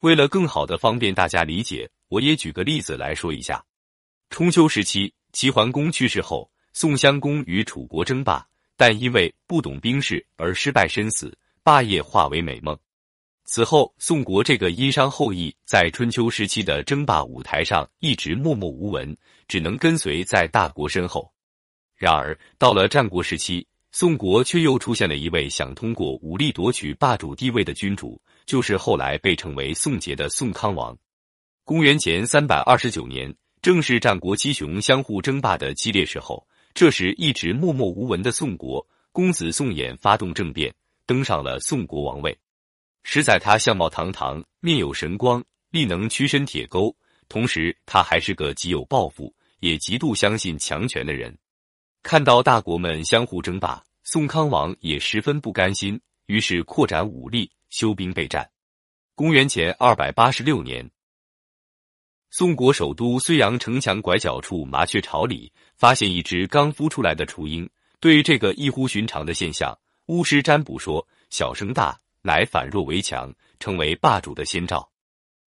为了更好的方便大家理解，我也举个例子来说一下。春秋时期，齐桓公去世后，宋襄公与楚国争霸，但因为不懂兵事而失败身死，霸业化为美梦。此后，宋国这个殷商后裔在春秋时期的争霸舞台上一直默默无闻，只能跟随在大国身后。然而，到了战国时期，宋国却又出现了一位想通过武力夺取霸主地位的君主。就是后来被称为宋杰的宋康王。公元前三百二十九年，正是战国七雄相互争霸的激烈时候。这时，一直默默无闻的宋国公子宋衍发动政变，登上了宋国王位。实在他相貌堂堂，面有神光，力能屈伸铁钩。同时，他还是个极有抱负，也极度相信强权的人。看到大国们相互争霸，宋康王也十分不甘心，于是扩展武力。修兵备战。公元前二百八十六年，宋国首都睢阳城墙拐角处麻雀巢里，发现一只刚孵出来的雏鹰。对这个异乎寻常的现象，巫师占卜说：“小生大，乃反弱为强，成为霸主的先兆。”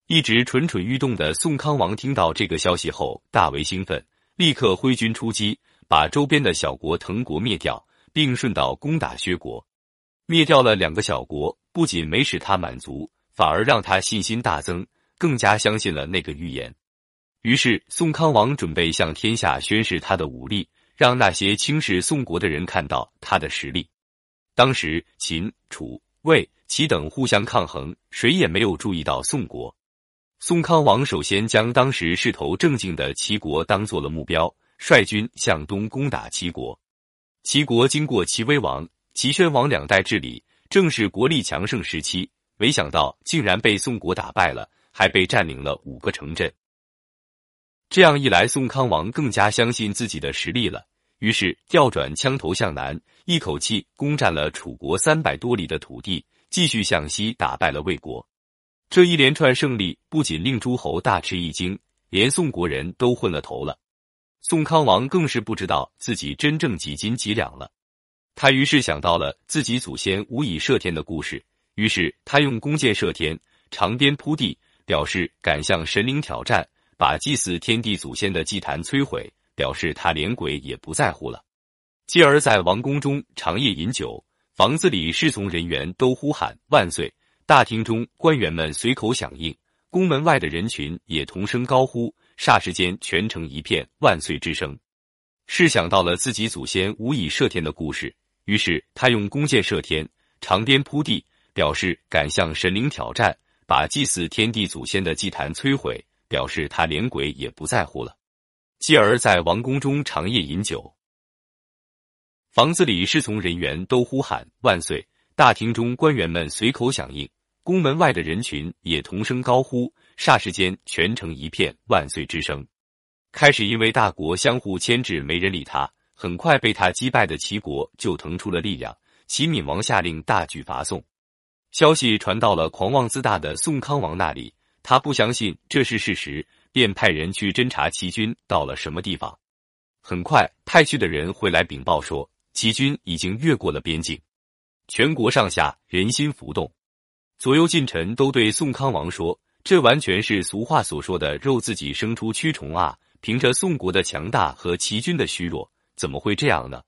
一直蠢蠢欲动的宋康王听到这个消息后，大为兴奋，立刻挥军出击，把周边的小国滕国灭掉，并顺道攻打薛国。灭掉了两个小国，不仅没使他满足，反而让他信心大增，更加相信了那个预言。于是，宋康王准备向天下宣示他的武力，让那些轻视宋国的人看到他的实力。当时，秦、楚、魏、齐等互相抗衡，谁也没有注意到宋国。宋康王首先将当时势头正劲的齐国当做了目标，率军向东攻打齐国。齐国经过齐威王。齐宣王两代治理正是国力强盛时期，没想到竟然被宋国打败了，还被占领了五个城镇。这样一来，宋康王更加相信自己的实力了，于是调转枪头向南，一口气攻占了楚国三百多里的土地，继续向西打败了魏国。这一连串胜利不仅令诸侯大吃一惊，连宋国人都昏了头了。宋康王更是不知道自己真正几斤几两了。他于是想到了自己祖先无以射天的故事，于是他用弓箭射天，长鞭铺地，表示敢向神灵挑战；把祭祀天地祖先的祭坛摧毁，表示他连鬼也不在乎了。继而在王宫中长夜饮酒，房子里侍从人员都呼喊万岁，大厅中官员们随口响应，宫门外的人群也同声高呼，霎时间全城一片万岁之声。试想到了自己祖先无以射天的故事。于是他用弓箭射天，长鞭铺地，表示敢向神灵挑战；把祭祀天地祖先的祭坛摧毁，表示他连鬼也不在乎了。继而在王宫中长夜饮酒，房子里侍从人员都呼喊万岁，大厅中官员们随口响应，宫门外的人群也同声高呼，霎时间全城一片万岁之声。开始因为大国相互牵制，没人理他。很快被他击败的齐国就腾出了力量，齐闵王下令大举伐宋。消息传到了狂妄自大的宋康王那里，他不相信这是事实，便派人去侦查齐军到了什么地方。很快派去的人回来禀报说，齐军已经越过了边境。全国上下人心浮动，左右近臣都对宋康王说：“这完全是俗话所说的‘肉自己生出蛆虫’啊！凭着宋国的强大和齐军的虚弱。”怎么会这样呢？